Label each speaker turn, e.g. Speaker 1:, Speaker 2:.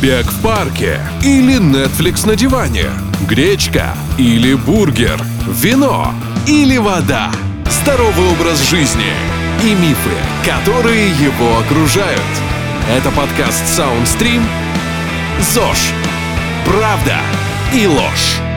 Speaker 1: Бег в парке или Netflix на диване? Гречка или бургер? Вино или вода? Здоровый образ жизни и мифы, которые его окружают. Это подкаст Soundstream «ЗОЖ. Правда и ложь».